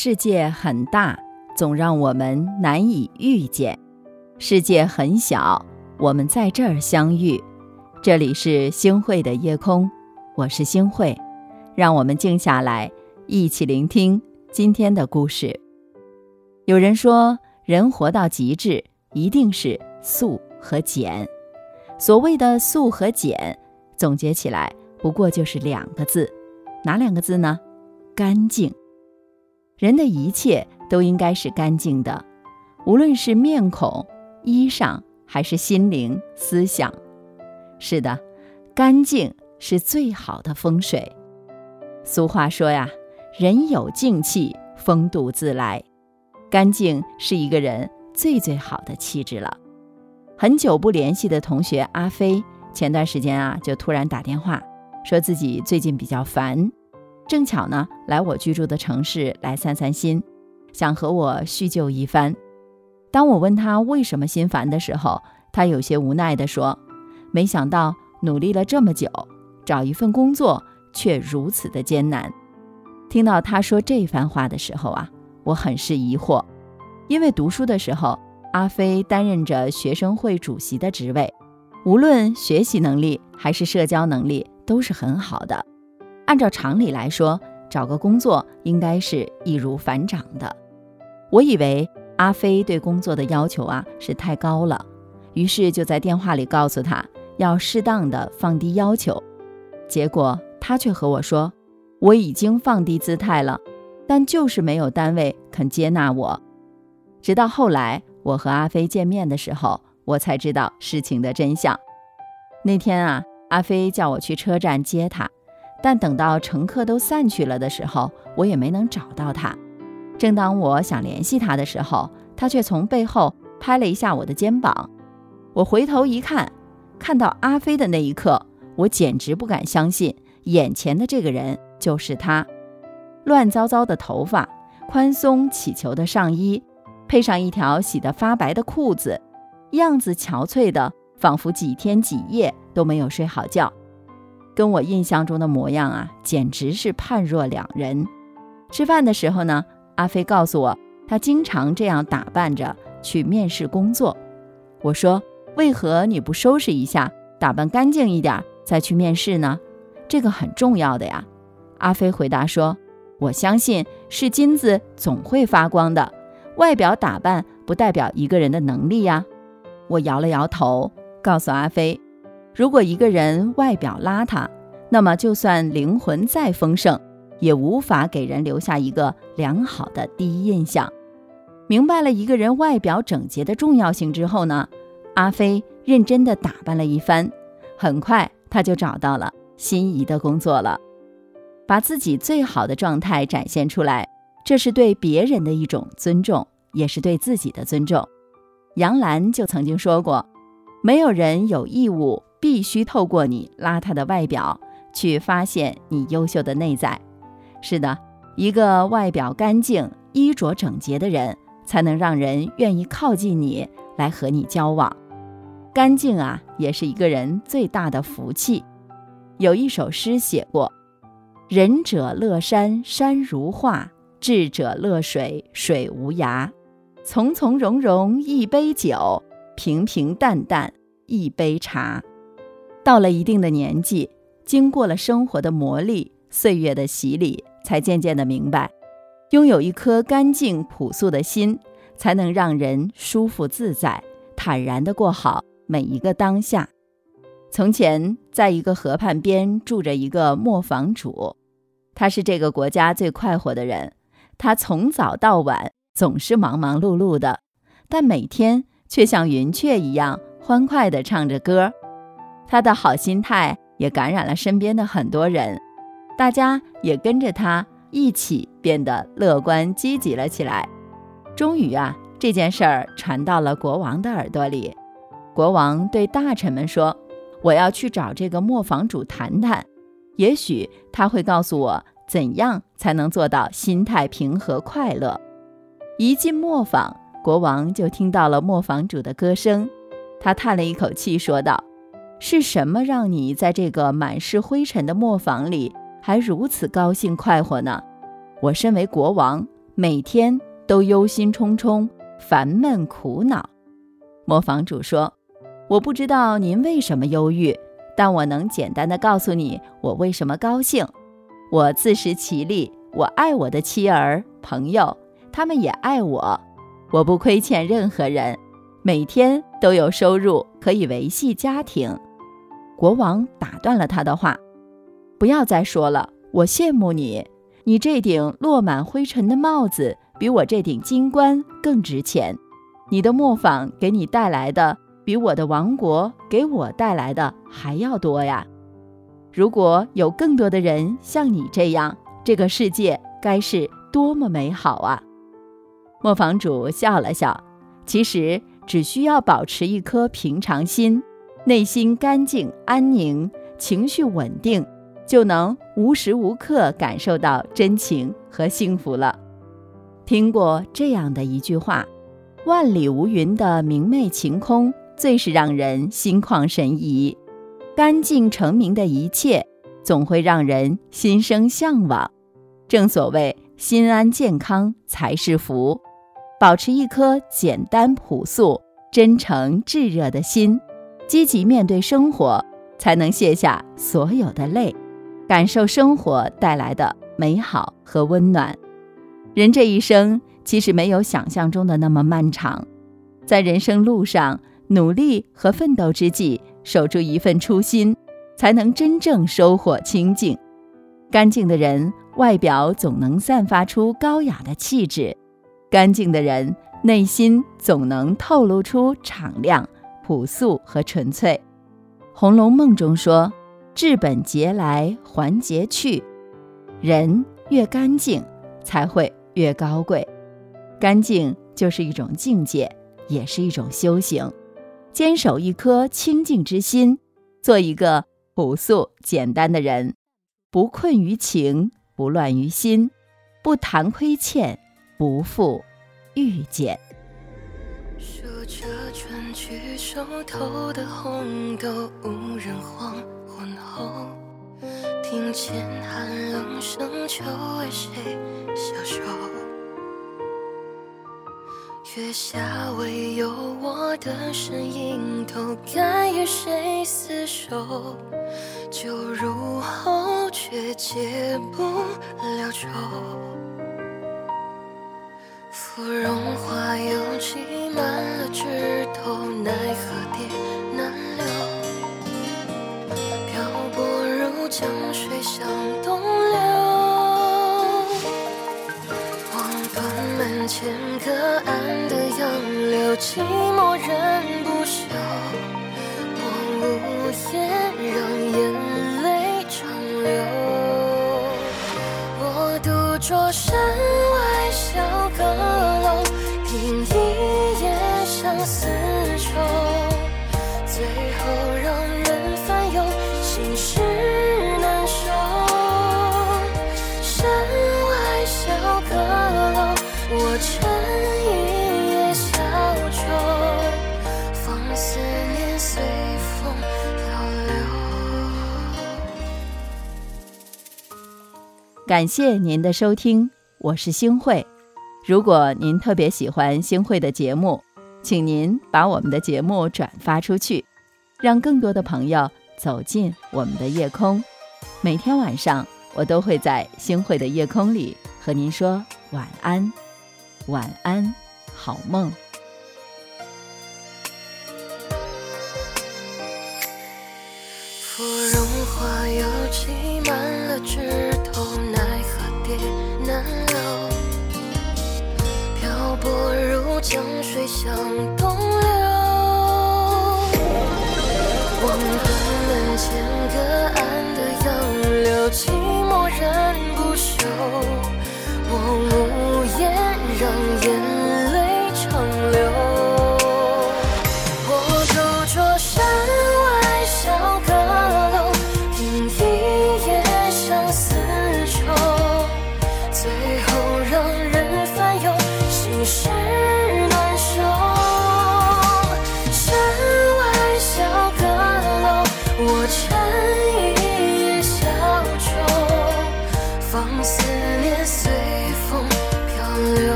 世界很大，总让我们难以遇见；世界很小，我们在这儿相遇。这里是星汇的夜空，我是星汇，让我们静下来，一起聆听今天的故事。有人说，人活到极致，一定是素和简。所谓的素和简，总结起来不过就是两个字，哪两个字呢？干净。人的一切都应该是干净的，无论是面孔、衣裳，还是心灵、思想。是的，干净是最好的风水。俗话说呀，“人有静气，风度自来”。干净是一个人最最好的气质了。很久不联系的同学阿飞，前段时间啊，就突然打电话，说自己最近比较烦。正巧呢，来我居住的城市来散散心，想和我叙旧一番。当我问他为什么心烦的时候，他有些无奈地说：“没想到努力了这么久，找一份工作却如此的艰难。”听到他说这番话的时候啊，我很是疑惑，因为读书的时候，阿飞担任着学生会主席的职位，无论学习能力还是社交能力都是很好的。按照常理来说，找个工作应该是易如反掌的。我以为阿飞对工作的要求啊是太高了，于是就在电话里告诉他要适当的放低要求。结果他却和我说：“我已经放低姿态了，但就是没有单位肯接纳我。”直到后来我和阿飞见面的时候，我才知道事情的真相。那天啊，阿飞叫我去车站接他。但等到乘客都散去了的时候，我也没能找到他。正当我想联系他的时候，他却从背后拍了一下我的肩膀。我回头一看，看到阿飞的那一刻，我简直不敢相信眼前的这个人就是他。乱糟糟的头发，宽松起球的上衣，配上一条洗得发白的裤子，样子憔悴的，仿佛几天几夜都没有睡好觉。跟我印象中的模样啊，简直是判若两人。吃饭的时候呢，阿飞告诉我，他经常这样打扮着去面试工作。我说：“为何你不收拾一下，打扮干净一点再去面试呢？这个很重要的呀。”阿飞回答说：“我相信是金子总会发光的，外表打扮不代表一个人的能力呀。”我摇了摇头，告诉阿飞。如果一个人外表邋遢，那么就算灵魂再丰盛，也无法给人留下一个良好的第一印象。明白了一个人外表整洁的重要性之后呢，阿飞认真地打扮了一番，很快他就找到了心仪的工作了。把自己最好的状态展现出来，这是对别人的一种尊重，也是对自己的尊重。杨澜就曾经说过：“没有人有义务。”必须透过你邋遢的外表去发现你优秀的内在。是的，一个外表干净、衣着整洁的人，才能让人愿意靠近你，来和你交往。干净啊，也是一个人最大的福气。有一首诗写过：“仁者乐山山如画，智者乐水水无涯。从从容容一杯酒，平平淡淡一杯茶。”到了一定的年纪，经过了生活的磨砺、岁月的洗礼，才渐渐的明白，拥有一颗干净朴素的心，才能让人舒服自在、坦然的过好每一个当下。从前，在一个河畔边住着一个磨坊主，他是这个国家最快活的人。他从早到晚总是忙忙碌碌的，但每天却像云雀一样欢快地唱着歌。他的好心态也感染了身边的很多人，大家也跟着他一起变得乐观积极了起来。终于啊，这件事儿传到了国王的耳朵里。国王对大臣们说：“我要去找这个磨坊主谈谈，也许他会告诉我怎样才能做到心态平和快乐。”一进磨坊，国王就听到了磨坊主的歌声，他叹了一口气，说道。是什么让你在这个满是灰尘的磨坊里还如此高兴快活呢？我身为国王，每天都忧心忡忡、烦闷苦恼。磨坊主说：“我不知道您为什么忧郁，但我能简单的告诉你我为什么高兴。我自食其力，我爱我的妻儿朋友，他们也爱我。我不亏欠任何人，每天都有收入可以维系家庭。”国王打断了他的话：“不要再说了，我羡慕你，你这顶落满灰尘的帽子比我这顶金冠更值钱。”你的磨坊给你带来的，比我的王国给我带来的还要多呀！如果有更多的人像你这样，这个世界该是多么美好啊！磨坊主笑了笑，其实只需要保持一颗平常心，内心干净安宁，情绪稳定，就能无时无刻感受到真情和幸福了。听过这样的一句话。万里无云的明媚晴空，最是让人心旷神怡；干净澄明的一切，总会让人心生向往。正所谓，心安健康才是福。保持一颗简单朴素、真诚炙热的心，积极面对生活，才能卸下所有的累，感受生活带来的美好和温暖。人这一生。其实没有想象中的那么漫长，在人生路上努力和奋斗之际，守住一份初心，才能真正收获清净。干净的人，外表总能散发出高雅的气质；干净的人，内心总能透露出敞亮、朴素和纯粹。《红楼梦》中说：“治本节来还节去。”人越干净，才会越高贵。干净就是一种境界，也是一种修行。坚守一颗清净之心，做一个朴素简单的人，不困于情，不乱于心，不谈亏欠，不负遇见。数着春去收头的红豆，无人黄昏后，听见寒冷声，秋为谁消瘦？月下唯有我的身影，都该与谁厮守？酒入喉，却解不了愁。芙蓉花又挤满了枝头，奈何蝶难留？漂泊如江水向东流。望断门前隔岸的杨柳，寂寞人不休。我无言，让眼泪长流。我独酌山小阁楼，听一夜相思愁，最后让人烦忧，心事难收。山外小阁楼。我乘一叶小舟，放思念随风漂流。感谢您的收听，我是星慧。如果您特别喜欢星汇的节目，请您把我们的节目转发出去，让更多的朋友走进我们的夜空。每天晚上，我都会在星汇的夜空里和您说晚安。晚安，好梦。想懂。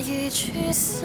一曲思